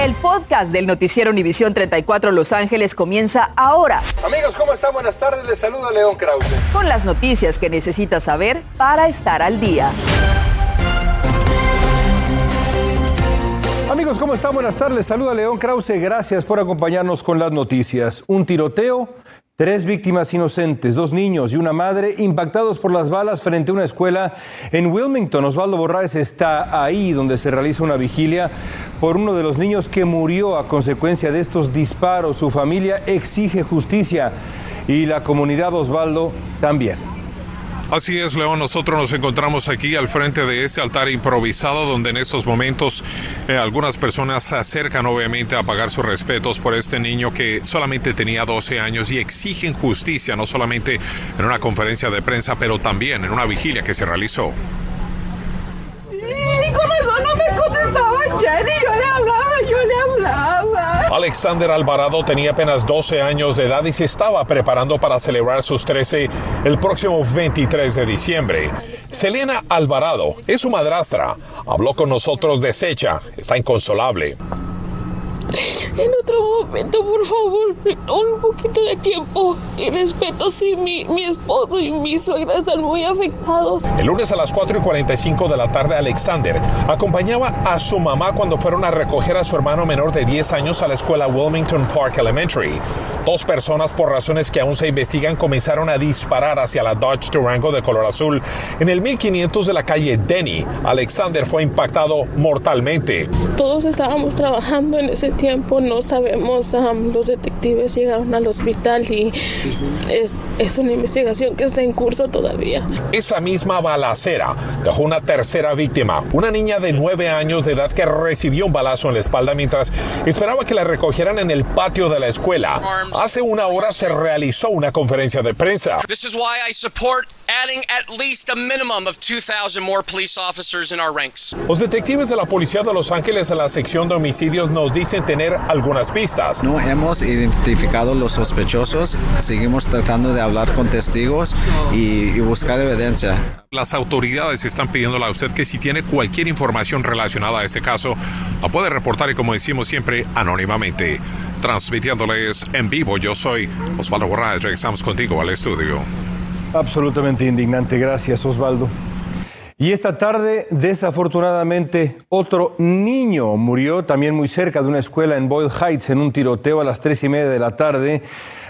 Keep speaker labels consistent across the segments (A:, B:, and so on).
A: El podcast del noticiero Univisión 34 Los Ángeles comienza ahora.
B: Amigos, ¿cómo están? Buenas tardes. Les saluda León Krause.
A: Con las noticias que necesitas saber para estar al día.
B: Amigos, ¿cómo están? Buenas tardes. Les saluda León Krause. Gracias por acompañarnos con las noticias. Un tiroteo Tres víctimas inocentes, dos niños y una madre impactados por las balas frente a una escuela en Wilmington. Osvaldo Borraes está ahí donde se realiza una vigilia por uno de los niños que murió a consecuencia de estos disparos. Su familia exige justicia y la comunidad Osvaldo también.
C: Así es, León. Nosotros nos encontramos aquí al frente de este altar improvisado donde en estos momentos eh, algunas personas se acercan obviamente a pagar sus respetos por este niño que solamente tenía 12 años y exigen justicia, no solamente en una conferencia de prensa, pero también en una vigilia que se realizó.
D: no me contestaba Jenny, yo le hablaba, yo le hablaba.
C: Alexander Alvarado tenía apenas 12 años de edad y se estaba preparando para celebrar sus 13 el próximo 23 de diciembre. Selena Alvarado es su madrastra. Habló con nosotros deshecha, está inconsolable
D: en otro momento, por favor, un poquito de tiempo y respeto si mi, mi esposo y mi suegra están muy afectados.
C: El lunes a las 4 y 45 de la tarde, Alexander acompañaba a su mamá cuando fueron a recoger a su hermano menor de 10 años a la escuela Wilmington Park Elementary. Dos personas, por razones que aún se investigan, comenzaron a disparar hacia la Dodge Durango de color azul. En el 1500 de la calle Denny, Alexander fue impactado mortalmente.
D: Todos estábamos trabajando en ese tiempo no sabemos, los detectives llegaron al hospital y es, es, una investigación que está en curso todavía.
C: Esa misma balacera dejó una tercera víctima, una niña de nueve años de edad que recibió un balazo en la espalda mientras esperaba que la recogieran en el patio de la escuela. Hace una hora se realizó una conferencia de prensa.
E: This is why I support adding at least a minimum of 2,000 more police officers in our ranks.
C: Los detectives de la policía de Los Ángeles en la sección de homicidios nos dicen tener algunas pistas.
F: No hemos identificado los sospechosos, seguimos tratando de hablar con testigos y, y buscar evidencia.
C: Las autoridades están pidiéndole a usted que si tiene cualquier información relacionada a este caso, la puede reportar y como decimos siempre, anónimamente. Transmitiéndoles en vivo, yo soy Osvaldo Borraes, regresamos contigo al estudio.
B: Absolutamente indignante, gracias Osvaldo. Y esta tarde, desafortunadamente, otro niño murió también muy cerca de una escuela en Boyle Heights en un tiroteo a las tres y media de la tarde,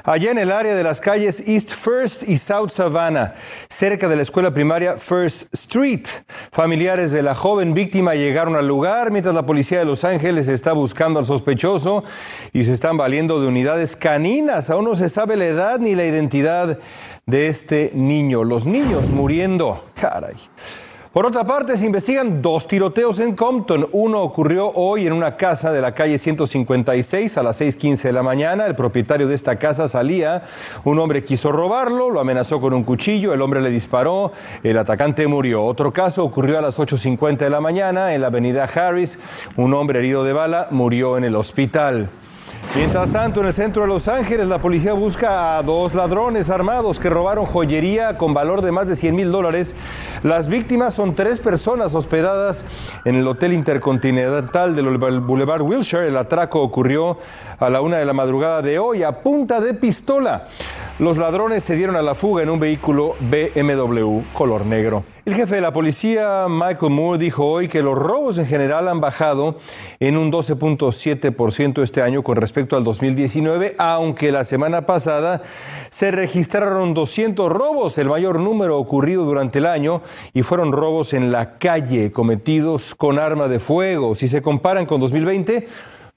B: allá en el área de las calles East First y South Savannah, cerca de la escuela primaria First Street. Familiares de la joven víctima llegaron al lugar mientras la policía de Los Ángeles está buscando al sospechoso y se están valiendo de unidades caninas. Aún no se sabe la edad ni la identidad de este niño. Los niños muriendo. Caray. Por otra parte, se investigan dos tiroteos en Compton. Uno ocurrió hoy en una casa de la calle 156 a las 6.15 de la mañana. El propietario de esta casa salía. Un hombre quiso robarlo, lo amenazó con un cuchillo, el hombre le disparó, el atacante murió. Otro caso ocurrió a las 8.50 de la mañana en la avenida Harris. Un hombre herido de bala murió en el hospital. Mientras tanto, en el centro de Los Ángeles, la policía busca a dos ladrones armados que robaron joyería con valor de más de 100 mil dólares. Las víctimas son tres personas hospedadas en el Hotel Intercontinental del Boulevard Wilshire. El atraco ocurrió a la una de la madrugada de hoy a punta de pistola. Los ladrones se dieron a la fuga en un vehículo BMW color negro. El jefe de la policía, Michael Moore, dijo hoy que los robos en general han bajado en un 12.7% este año con respecto al 2019, aunque la semana pasada se registraron 200 robos, el mayor número ocurrido durante el año, y fueron robos en la calle cometidos con arma de fuego. Si se comparan con 2020,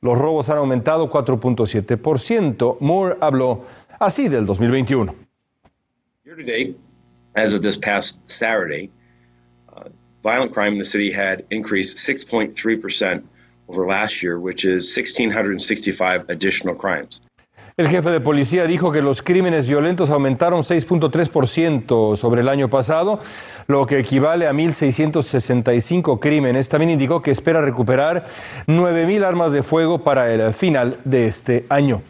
B: los robos han aumentado 4.7%. Moore habló así del 2021.
G: Year to date, as of this past Saturday, uh, violent crime in the city had increased 6.3% over last year, which is 1,665 additional crimes.
B: El jefe de policía dijo que los crímenes violentos aumentaron 6.3% sobre el año pasado, lo que equivale a 1.665 crímenes. También indicó que espera recuperar 9.000 armas de fuego para el final de este año.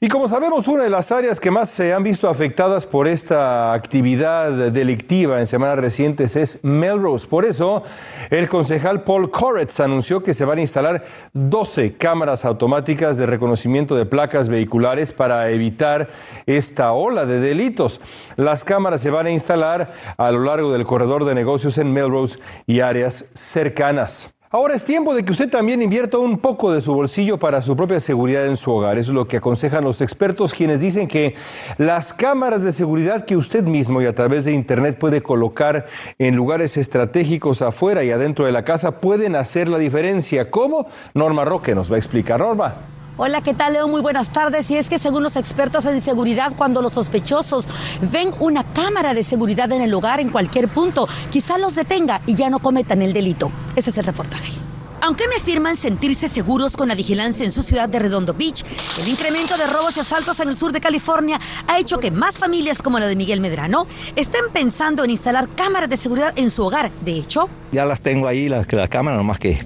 B: Y como sabemos, una de las áreas que más se han visto afectadas por esta actividad delictiva en semanas recientes es Melrose. Por eso, el concejal Paul Koretz anunció que se van a instalar 12 cámaras automáticas de reconocimiento de placas vehiculares para evitar esta ola de delitos. Las cámaras se van a instalar a lo largo del corredor de negocios en Melrose y áreas cercanas. Ahora es tiempo de que usted también invierta un poco de su bolsillo para su propia seguridad en su hogar. Es lo que aconsejan los expertos quienes dicen que las cámaras de seguridad que usted mismo y a través de Internet puede colocar en lugares estratégicos afuera y adentro de la casa pueden hacer la diferencia. ¿Cómo? Norma Roque nos va a explicar. Norma.
H: Hola, ¿qué tal, Leo? Muy buenas tardes. Y es que según los expertos en seguridad, cuando los sospechosos ven una cámara de seguridad en el hogar en cualquier punto, quizá los detenga y ya no cometan el delito. Ese es el reportaje. Aunque me afirman sentirse seguros con la vigilancia en su ciudad de Redondo Beach, el incremento de robos y asaltos en el sur de California ha hecho que más familias como la de Miguel Medrano estén pensando en instalar cámaras de seguridad en su hogar. De hecho,
I: ya las tengo ahí, las, cámaras, nomás que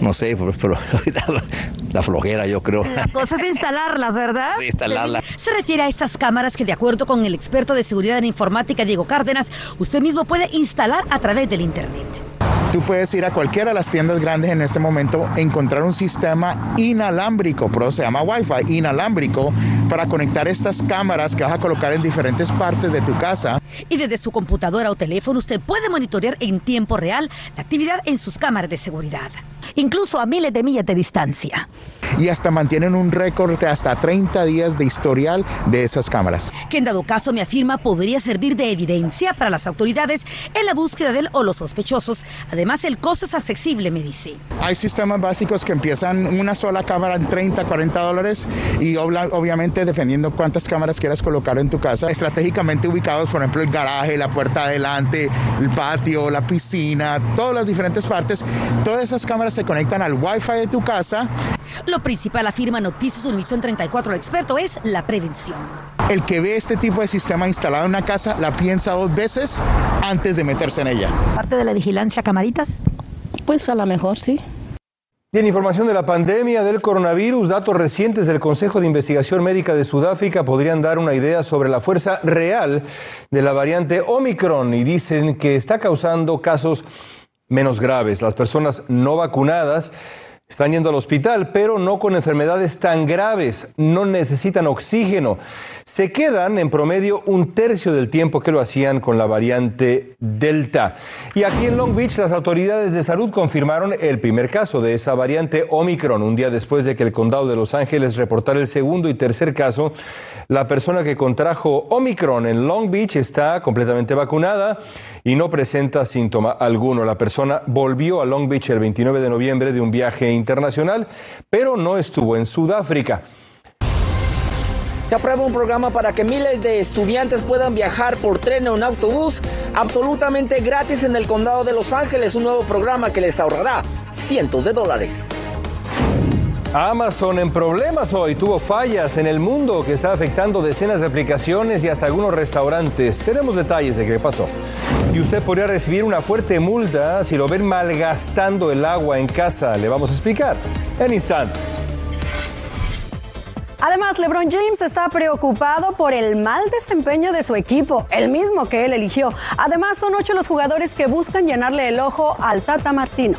I: no sé, pero, la flojera yo creo.
H: La cosa es instalarlas, ¿verdad?
I: Sí, instalarlas.
H: Se refiere a estas cámaras que de acuerdo con el experto de seguridad en informática Diego Cárdenas, usted mismo puede instalar a través del Internet.
J: Tú puedes ir a cualquiera de las tiendas grandes en este momento, encontrar un sistema inalámbrico, pero se llama Wi-Fi inalámbrico, para conectar estas cámaras que vas a colocar en diferentes partes de tu casa.
H: Y desde su computadora o teléfono usted puede monitorear en tiempo real la actividad en sus cámaras de seguridad incluso a miles de millas de distancia.
J: Y hasta mantienen un récord de hasta 30 días de historial de esas cámaras.
H: Que en dado caso me afirma podría servir de evidencia para las autoridades en la búsqueda del o los sospechosos. Además, el costo es accesible, me dice.
J: Hay sistemas básicos que empiezan una sola cámara en 30, 40 dólares y obviamente dependiendo cuántas cámaras quieras colocar en tu casa, estratégicamente ubicados, por ejemplo, el garaje, la puerta adelante, el patio, la piscina, todas las diferentes partes, todas esas cámaras se conectan al Wi-Fi de tu casa.
H: Lo principal, afirma Noticias Univisión 34, el experto, es la prevención.
J: El que ve este tipo de sistema instalado en una casa la piensa dos veces antes de meterse en ella.
H: ¿Parte de la vigilancia, camaritas?
D: Pues a lo mejor sí.
B: Y en información de la pandemia del coronavirus, datos recientes del Consejo de Investigación Médica de Sudáfrica podrían dar una idea sobre la fuerza real de la variante Omicron y dicen que está causando casos menos graves. Las personas no vacunadas están yendo al hospital, pero no con enfermedades tan graves, no necesitan oxígeno. Se quedan en promedio un tercio del tiempo que lo hacían con la variante Delta. Y aquí en Long Beach las autoridades de salud confirmaron el primer caso de esa variante Omicron, un día después de que el condado de Los Ángeles reportara el segundo y tercer caso. La persona que contrajo Omicron en Long Beach está completamente vacunada y no presenta síntoma alguno. La persona volvió a Long Beach el 29 de noviembre de un viaje internacional, pero no estuvo en Sudáfrica.
K: Se aprueba un programa para que miles de estudiantes puedan viajar por tren o en autobús absolutamente gratis en el condado de Los Ángeles, un nuevo programa que les ahorrará cientos de dólares.
B: Amazon en problemas hoy tuvo fallas en el mundo que está afectando decenas de aplicaciones y hasta algunos restaurantes. Tenemos detalles de qué pasó. Y usted podría recibir una fuerte multa si lo ven malgastando el agua en casa. Le vamos a explicar en instantes.
L: Además, LeBron James está preocupado por el mal desempeño de su equipo, el mismo que él eligió. Además, son ocho los jugadores que buscan llenarle el ojo al Tata Martino.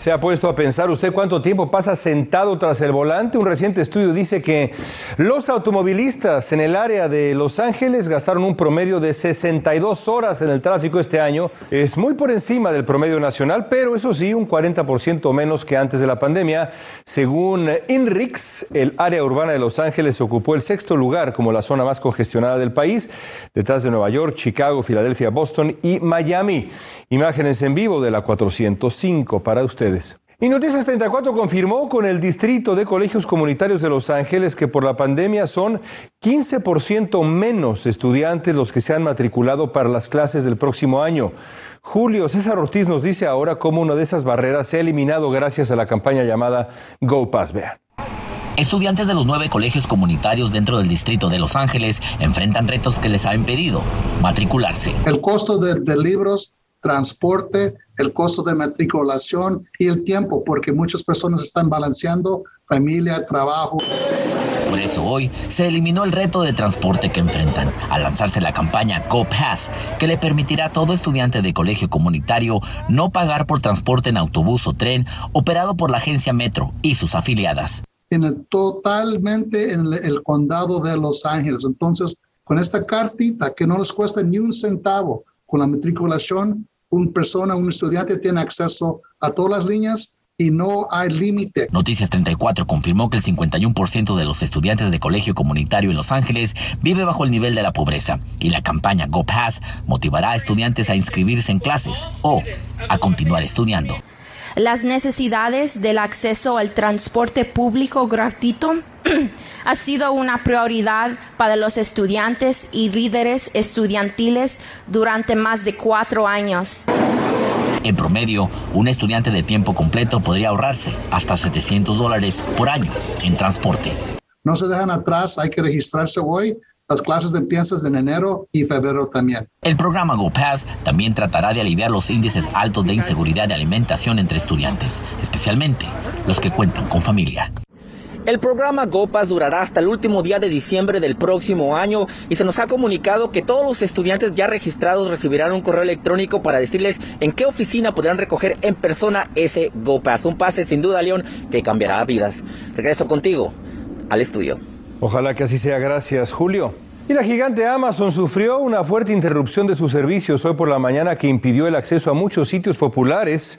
B: ¿Se ha puesto a pensar usted cuánto tiempo pasa sentado tras el volante? Un reciente estudio dice que los automovilistas en el área de Los Ángeles gastaron un promedio de 62 horas en el tráfico este año. Es muy por encima del promedio nacional, pero eso sí, un 40% menos que antes de la pandemia. Según INRIX, el área urbana de Los Ángeles ocupó el sexto lugar como la zona más congestionada del país, detrás de Nueva York, Chicago, Filadelfia, Boston y Miami. Imágenes en vivo de la 405 para usted. Y Noticias 34 confirmó con el Distrito de Colegios Comunitarios de Los Ángeles que por la pandemia son 15% menos estudiantes los que se han matriculado para las clases del próximo año. Julio César Ortiz nos dice ahora cómo una de esas barreras se ha eliminado gracias a la campaña llamada Go Pass
M: Estudiantes de los nueve colegios comunitarios dentro del distrito de Los Ángeles enfrentan retos que les ha impedido matricularse.
N: El costo de, de libros transporte, el costo de matriculación y el tiempo, porque muchas personas están balanceando familia, trabajo.
M: Por eso hoy se eliminó el reto de transporte que enfrentan al lanzarse la campaña Go Pass, que le permitirá a todo estudiante de colegio comunitario no pagar por transporte en autobús o tren operado por la agencia Metro y sus afiliadas.
N: En el, totalmente en el, el condado de Los Ángeles. Entonces, con esta cartita que no les cuesta ni un centavo, con la matriculación, una persona, un estudiante tiene acceso a todas las líneas y no hay límite.
M: Noticias 34 confirmó que el 51% de los estudiantes de colegio comunitario en Los Ángeles vive bajo el nivel de la pobreza y la campaña Go Pass motivará a estudiantes a inscribirse en clases o a continuar estudiando.
O: Las necesidades del acceso al transporte público gratuito ha sido una prioridad para los estudiantes y líderes estudiantiles durante más de cuatro años.
M: En promedio, un estudiante de tiempo completo podría ahorrarse hasta 700 dólares por año en transporte.
N: No se dejan atrás, hay que registrarse hoy. Las clases empiezan en enero y febrero también.
M: El programa GoPass también tratará de aliviar los índices altos de inseguridad de alimentación entre estudiantes, especialmente los que cuentan con familia.
K: El programa GoPass durará hasta el último día de diciembre del próximo año y se nos ha comunicado que todos los estudiantes ya registrados recibirán un correo electrónico para decirles en qué oficina podrán recoger en persona ese GoPass. Un pase sin duda, León, que cambiará vidas. Regreso contigo al estudio.
B: Ojalá que así sea. Gracias, Julio. Y la gigante Amazon sufrió una fuerte interrupción de sus servicios hoy por la mañana que impidió el acceso a muchos sitios populares.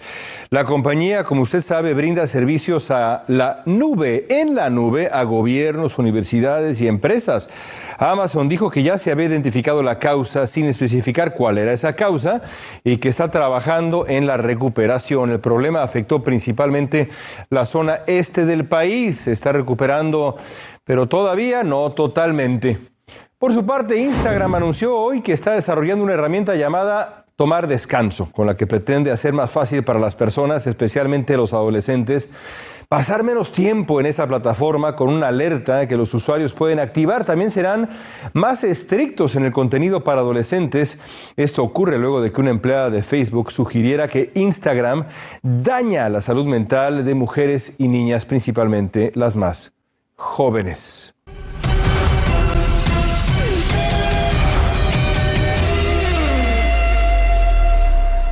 B: La compañía, como usted sabe, brinda servicios a la nube, en la nube, a gobiernos, universidades y empresas. Amazon dijo que ya se había identificado la causa sin especificar cuál era esa causa y que está trabajando en la recuperación. El problema afectó principalmente la zona este del país. Está recuperando, pero todavía no totalmente. Por su parte, Instagram anunció hoy que está desarrollando una herramienta llamada Tomar Descanso, con la que pretende hacer más fácil para las personas, especialmente los adolescentes, pasar menos tiempo en esa plataforma con una alerta que los usuarios pueden activar. También serán más estrictos en el contenido para adolescentes. Esto ocurre luego de que una empleada de Facebook sugiriera que Instagram daña la salud mental de mujeres y niñas, principalmente las más jóvenes.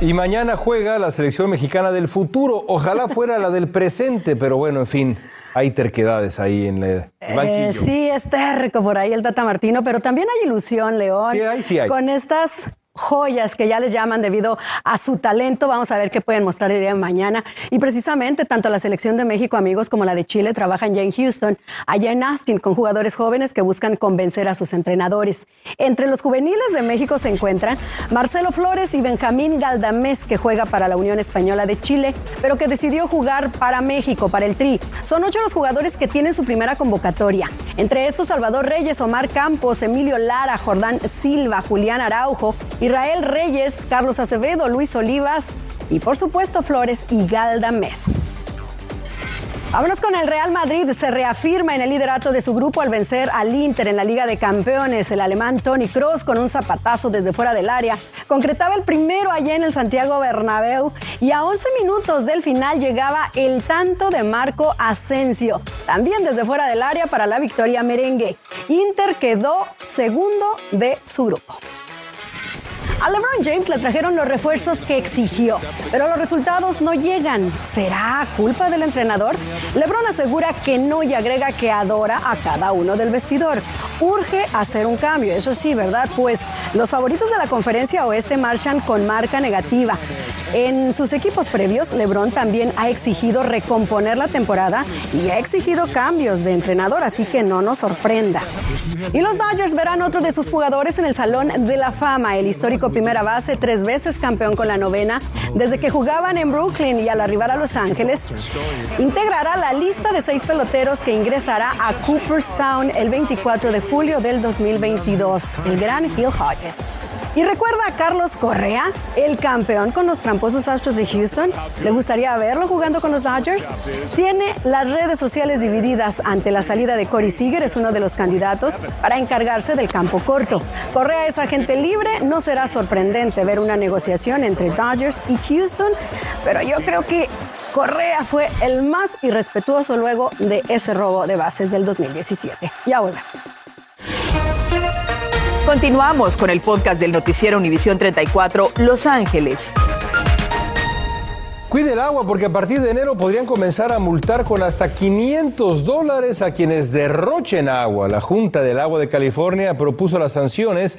B: Y mañana juega la selección mexicana del futuro. Ojalá fuera la del presente, pero bueno, en fin, hay terquedades ahí en el banquillo.
L: Eh, sí, es terco por ahí el Tata Martino, pero también hay ilusión, León.
B: Sí hay, sí hay.
L: Con estas joyas que ya les llaman debido a su talento. Vamos a ver qué pueden mostrar el día de mañana. Y precisamente tanto la selección de México, amigos, como la de Chile trabajan ya en Houston, allá en Austin, con jugadores jóvenes que buscan convencer a sus entrenadores. Entre los juveniles de México se encuentran Marcelo Flores y Benjamín Galdamés, que juega para la Unión Española de Chile, pero que decidió jugar para México, para el Tri. Son ocho los jugadores que tienen su primera convocatoria. Entre estos, Salvador Reyes, Omar Campos, Emilio Lara, Jordán Silva, Julián Araujo, Israel Reyes, Carlos Acevedo, Luis Olivas y por supuesto Flores y Galda Mes. Vámonos con el Real Madrid. Se reafirma en el liderato de su grupo al vencer al Inter en la Liga de Campeones. El alemán Tony Kroos con un zapatazo desde fuera del área concretaba el primero allá en el Santiago Bernabéu y a 11 minutos del final llegaba el tanto de Marco Asensio, también desde fuera del área para la victoria merengue. Inter quedó segundo de su grupo. A LeBron James le trajeron los refuerzos que exigió, pero los resultados no llegan. ¿Será culpa del entrenador? LeBron asegura que no y agrega que adora a cada uno del vestidor. Urge hacer un cambio, eso sí, ¿verdad? Pues los favoritos de la conferencia oeste marchan con marca negativa. En sus equipos previos, LeBron también ha exigido recomponer la temporada y ha exigido cambios de entrenador, así que no nos sorprenda. Y los Dodgers verán otro de sus jugadores en el Salón de la Fama, el histórico primera base, tres veces campeón con la novena, desde que jugaban en Brooklyn y al arribar a Los Ángeles, integrará la lista de seis peloteros que ingresará a Cooperstown el 24 de julio del 2022, el gran Hill ¿Y recuerda a Carlos Correa, el campeón con los tramposos Astros de Houston? ¿Le gustaría verlo jugando con los Dodgers? Tiene las redes sociales divididas ante la salida de Corey Seager, es uno de los candidatos para encargarse del campo corto. Correa es agente libre, no será sorprendente ver una negociación entre Dodgers y Houston, pero yo creo que Correa fue el más irrespetuoso luego de ese robo de bases del 2017. Ya volvemos.
A: Continuamos con el podcast del noticiero Univisión 34 Los Ángeles.
B: Cuide el agua porque a partir de enero podrían comenzar a multar con hasta 500 dólares a quienes derrochen agua. La Junta del Agua de California propuso las sanciones,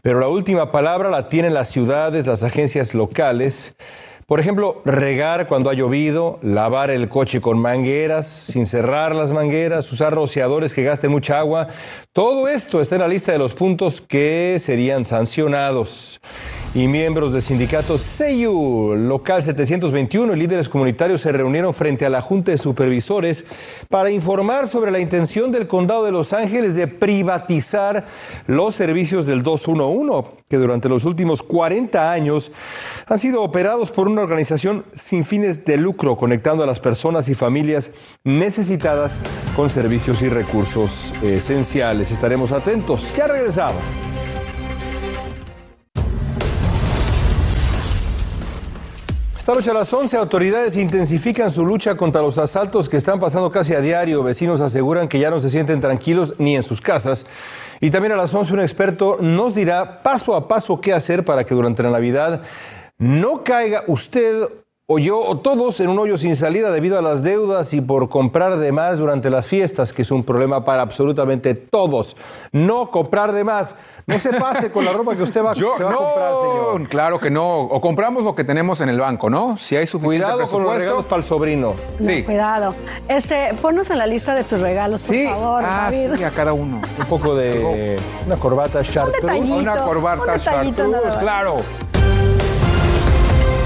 B: pero la última palabra la tienen las ciudades, las agencias locales. Por ejemplo, regar cuando ha llovido, lavar el coche con mangueras, sin cerrar las mangueras, usar rociadores que gasten mucha agua. Todo esto está en la lista de los puntos que serían sancionados y miembros del sindicato SEIU Local 721 y líderes comunitarios se reunieron frente a la Junta de Supervisores para informar sobre la intención del Condado de Los Ángeles de privatizar los servicios del 211, que durante los últimos 40 años han sido operados por una organización sin fines de lucro, conectando a las personas y familias necesitadas con servicios y recursos esenciales. Estaremos atentos. Ya regresamos. Esta noche a las 11, autoridades intensifican su lucha contra los asaltos que están pasando casi a diario. Vecinos aseguran que ya no se sienten tranquilos ni en sus casas. Y también a las 11, un experto nos dirá paso a paso qué hacer para que durante la Navidad no caiga usted o yo o todos en un hoyo sin salida debido a las deudas y por comprar de más durante las fiestas, que es un problema para absolutamente todos. No comprar de más. No se pase con la ropa que usted va,
P: Yo,
B: se va
P: no,
B: a comprar, señor.
P: Claro que no. O compramos lo que tenemos en el banco, ¿no? Si hay suficiente
B: Cuidado con los regalos para el sobrino.
L: No,
P: Sí.
L: cuidado. Este, ponnos en la lista de tus regalos, por favor,
P: Ah,
L: David.
P: sí, a cada uno.
B: Un poco de una corbata chartreuse.
L: detallito,
P: Una
L: un
P: corbata
L: nada
P: chartreuse, claro.